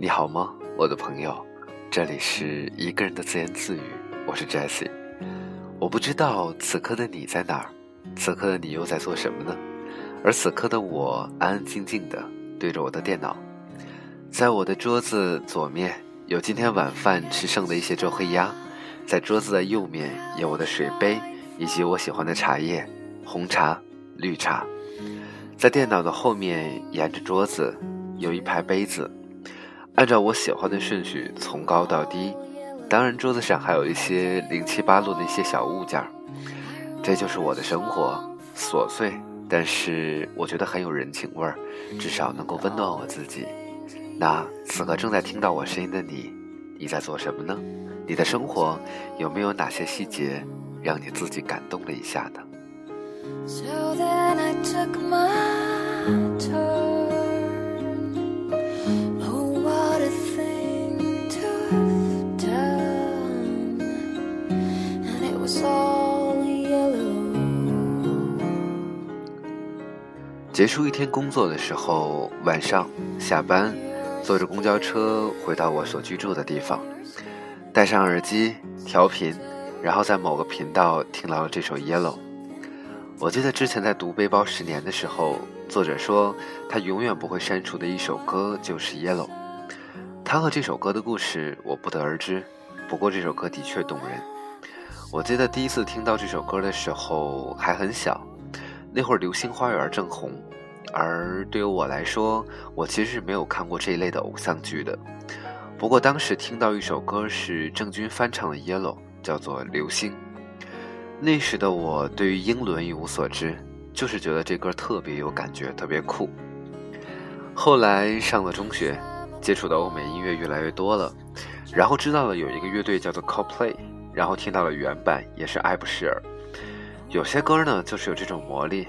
你好吗，我的朋友？这里是一个人的自言自语，我是 Jesse。我不知道此刻的你在哪儿，此刻的你又在做什么呢？而此刻的我安安静静的对着我的电脑，在我的桌子左面有今天晚饭吃剩的一些周黑鸭，在桌子的右面有我的水杯以及我喜欢的茶叶，红茶、绿茶。在电脑的后面沿着桌子有一排杯子，按照我喜欢的顺序从高到低。当然，桌子上还有一些零七八落的一些小物件儿。这就是我的生活，琐碎。但是我觉得很有人情味儿，至少能够温暖我自己。那此刻正在听到我声音的你，你在做什么呢？你的生活有没有哪些细节让你自己感动了一下呢？结束一天工作的时候，晚上下班，坐着公交车回到我所居住的地方，戴上耳机调频，然后在某个频道听到了这首《Yellow》。我记得之前在读《背包十年》的时候，作者说他永远不会删除的一首歌就是《Yellow》。他和这首歌的故事我不得而知，不过这首歌的确动人。我记得第一次听到这首歌的时候还很小。那会儿《流星花园》正红，而对于我来说，我其实是没有看过这一类的偶像剧的。不过当时听到一首歌是郑钧翻唱的《Yellow》，叫做《流星》。那时的我对于英伦一无所知，就是觉得这歌特别有感觉，特别酷。后来上了中学，接触的欧美音乐越来越多了，然后知道了有一个乐队叫做 Coldplay，然后听到了原版，也是爱不释耳。有些歌呢，就是有这种魔力，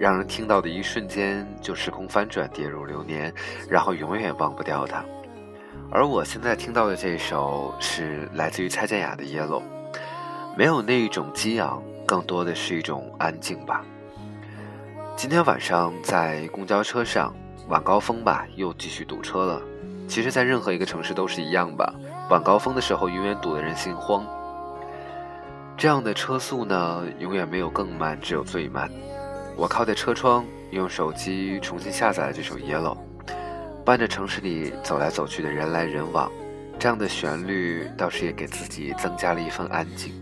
让人听到的一瞬间就时空翻转，跌入流年，然后永远忘不掉它。而我现在听到的这首是来自于蔡健雅的《Yellow》，没有那一种激昂，更多的是一种安静吧。今天晚上在公交车上，晚高峰吧，又继续堵车了。其实，在任何一个城市都是一样吧，晚高峰的时候，永远堵得人心慌。这样的车速呢，永远没有更慢，只有最慢。我靠在车窗，用手机重新下载了这首《Yellow》，伴着城市里走来走去的人来人往，这样的旋律倒是也给自己增加了一份安静。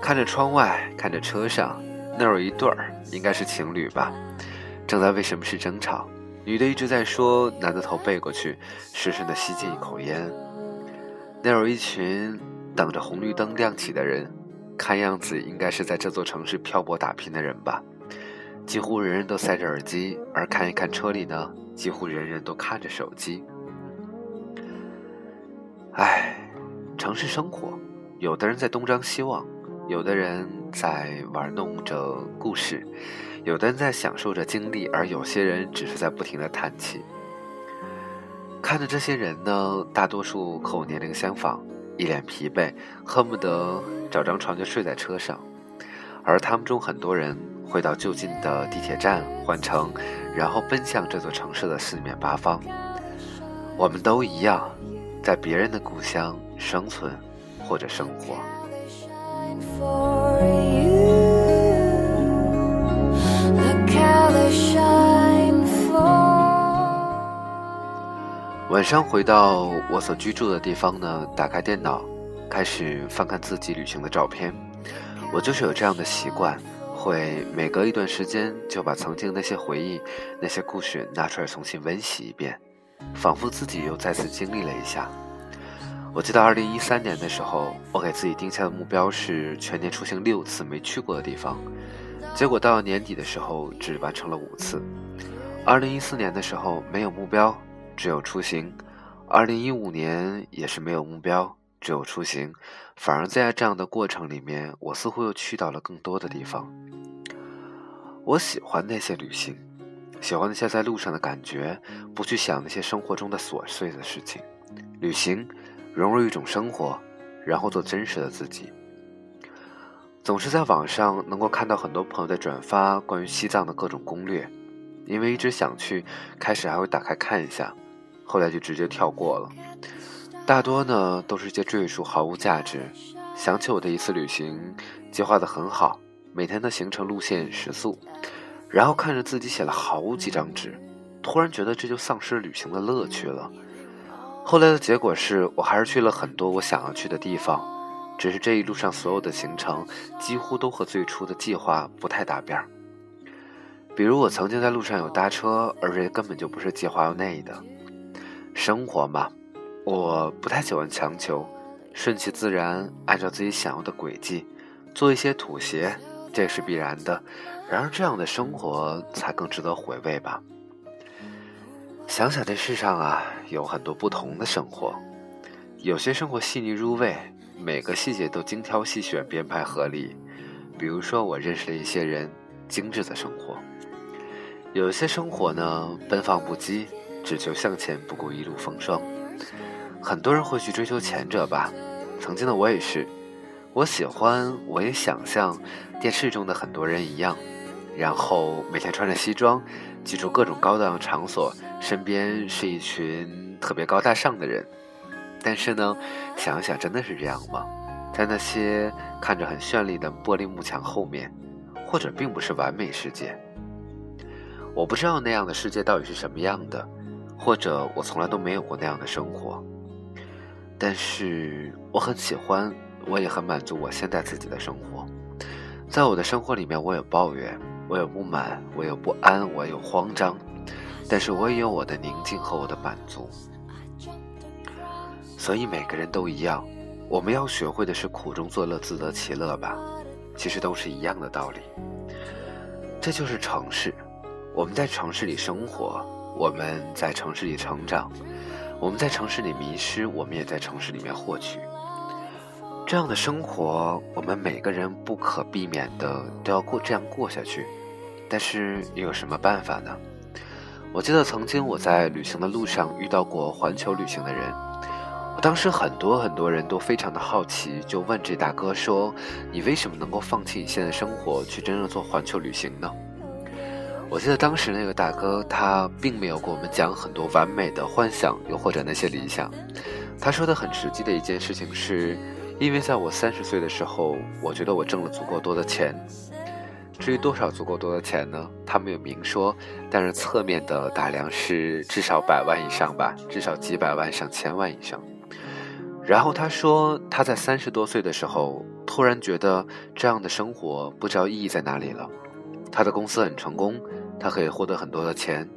看着窗外，看着车上，那有一对儿，应该是情侣吧，正在为什么事争吵。女的一直在说，男的头背过去，深深的吸进一口烟。那有一群等着红绿灯亮起的人。看样子应该是在这座城市漂泊打拼的人吧，几乎人人都塞着耳机，而看一看车里呢，几乎人人都看着手机。唉，城市生活，有的人在东张西望，有的人在玩弄着故事，有的人在享受着经历，而有些人只是在不停的叹气。看着这些人呢，大多数和我年龄相仿。一脸疲惫，恨不得找张床就睡在车上，而他们中很多人会到就近的地铁站换乘，然后奔向这座城市的四面八方。我们都一样，在别人的故乡生存或者生活。晚上回到我所居住的地方呢，打开电脑，开始翻看自己旅行的照片。我就是有这样的习惯，会每隔一段时间就把曾经那些回忆、那些故事拿出来重新温习一遍，仿佛自己又再次经历了一下。我记得二零一三年的时候，我给自己定下的目标是全年出行六次没去过的地方，结果到年底的时候只完成了五次。二零一四年的时候没有目标。只有出行，二零一五年也是没有目标，只有出行，反而在这样的过程里面，我似乎又去到了更多的地方。我喜欢那些旅行，喜欢那些在路上的感觉，不去想那些生活中的琐碎的事情。旅行，融入一种生活，然后做真实的自己。总是在网上能够看到很多朋友在转发关于西藏的各种攻略，因为一直想去，开始还会打开看一下。后来就直接跳过了。大多呢都是些赘述，毫无价值。想起我的一次旅行，计划的很好，每天的行程路线、食宿，然后看着自己写了好几张纸，突然觉得这就丧失旅行的乐趣了。后来的结果是我还是去了很多我想要去的地方，只是这一路上所有的行程几乎都和最初的计划不太搭边儿。比如我曾经在路上有搭车，而这根本就不是计划内的。生活嘛，我不太喜欢强求，顺其自然，按照自己想要的轨迹，做一些妥协，这是必然的。然而这样的生活才更值得回味吧。想想这世上啊，有很多不同的生活，有些生活细腻入味，每个细节都精挑细选，编排合理。比如说，我认识了一些人，精致的生活；有些生活呢，奔放不羁。只求向前，不顾一路风霜。很多人会去追求前者吧，曾经的我也是。我喜欢，我也想像电视中的很多人一样，然后每天穿着西装，记住各种高档场所，身边是一群特别高大上的人。但是呢，想一想真的是这样吗？在那些看着很绚丽的玻璃幕墙后面，或者并不是完美世界。我不知道那样的世界到底是什么样的。或者我从来都没有过那样的生活，但是我很喜欢，我也很满足我现在自己的生活。在我的生活里面，我有抱怨，我有不满，我有不安，我有慌张，但是我也有我的宁静和我的满足。所以每个人都一样，我们要学会的是苦中作乐，自得其乐吧。其实都是一样的道理。这就是城市，我们在城市里生活。我们在城市里成长，我们在城市里迷失，我们也在城市里面获取。这样的生活，我们每个人不可避免的都要过这样过下去。但是你有什么办法呢？我记得曾经我在旅行的路上遇到过环球旅行的人，我当时很多很多人都非常的好奇，就问这大哥说：“你为什么能够放弃你现在生活，去真正做环球旅行呢？”我记得当时那个大哥，他并没有跟我们讲很多完美的幻想，又或者那些理想。他说的很实际的一件事情是，因为在我三十岁的时候，我觉得我挣了足够多的钱。至于多少足够多的钱呢？他没有明说，但是侧面的打量是至少百万以上吧，至少几百万上千万以上。然后他说，他在三十多岁的时候，突然觉得这样的生活不知道意义在哪里了。他的公司很成功。他可以获得很多的钱，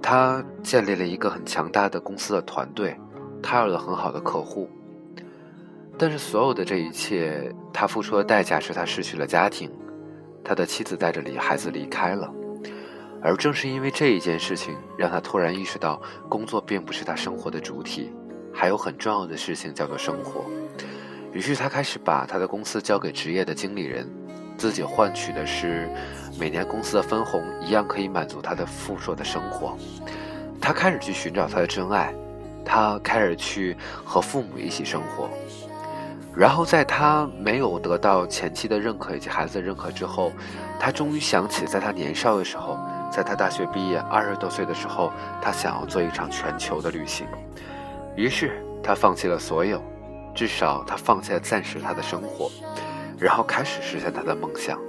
他建立了一个很强大的公司的团队，他有了很好的客户。但是所有的这一切，他付出的代价是他失去了家庭，他的妻子带着离孩子离开了。而正是因为这一件事情，让他突然意识到，工作并不是他生活的主体，还有很重要的事情叫做生活。于是他开始把他的公司交给职业的经理人。自己换取的是每年公司的分红，一样可以满足他的富硕的生活。他开始去寻找他的真爱，他开始去和父母一起生活。然后在他没有得到前妻的认可以及孩子的认可之后，他终于想起，在他年少的时候，在他大学毕业二十多岁的时候，他想要做一场全球的旅行。于是他放弃了所有，至少他放弃了暂时他的生活。然后开始实现他的梦想。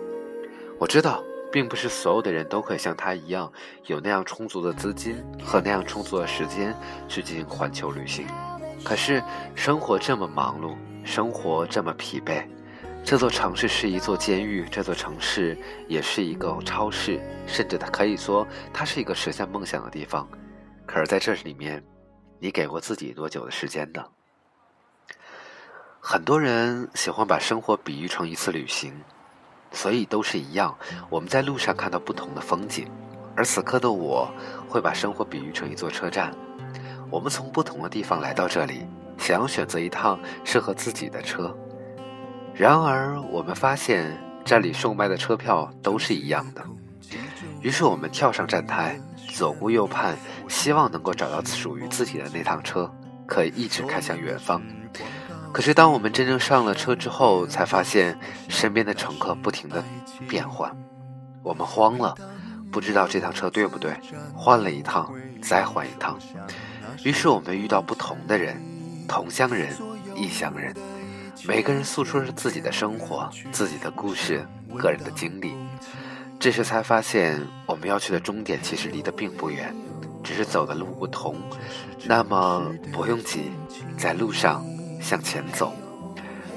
我知道，并不是所有的人都可以像他一样，有那样充足的资金和那样充足的时间去进行环球旅行。可是，生活这么忙碌，生活这么疲惫，这座城市是一座监狱，这座城市也是一个超市，甚至它可以说，它是一个实现梦想的地方。可是，在这里面，你给过自己多久的时间呢？很多人喜欢把生活比喻成一次旅行，所以都是一样。我们在路上看到不同的风景，而此刻的我会把生活比喻成一座车站。我们从不同的地方来到这里，想要选择一趟适合自己的车。然而，我们发现站里售卖的车票都是一样的。于是，我们跳上站台，左顾右盼，希望能够找到属于自己的那趟车，可以一直开向远方。可是，当我们真正上了车之后，才发现身边的乘客不停的变换，我们慌了，不知道这趟车对不对，换了一趟，再换一趟。于是我们遇到不同的人，同乡人、异乡人，每个人诉说着自己的生活、自己的故事、个人的经历。这时才发现，我们要去的终点其实离得并不远，只是走的路不同。那么不用急，在路上向前走。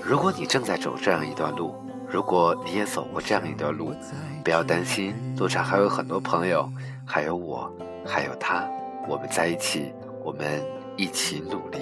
如果你正在走这样一段路，如果你也走过这样一段路，不要担心，路上还有很多朋友，还有我，还有他，我们在一起，我们一起努力。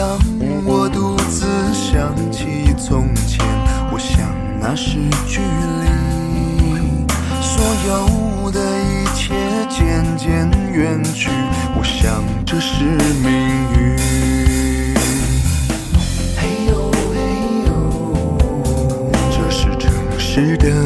当我独自想起从前，我想那是距离。所有的一切渐渐远去，我想这是命运。嘿呦嘿呦，这是城市的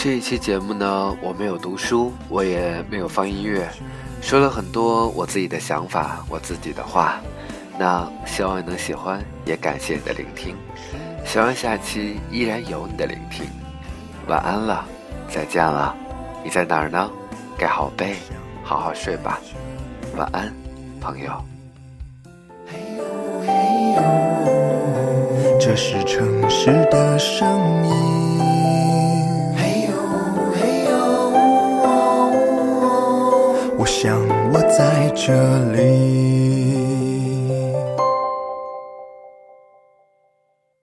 这一期节目呢，我没有读书，我也没有放音乐，说了很多我自己的想法，我自己的话。那希望你能喜欢，也感谢你的聆听。希望下期依然有你的聆听。晚安了，再见了。你在哪儿呢？盖好被，好好睡吧。晚安，朋友。这是城市的声音。嘿呦嘿呦，我想我在这里。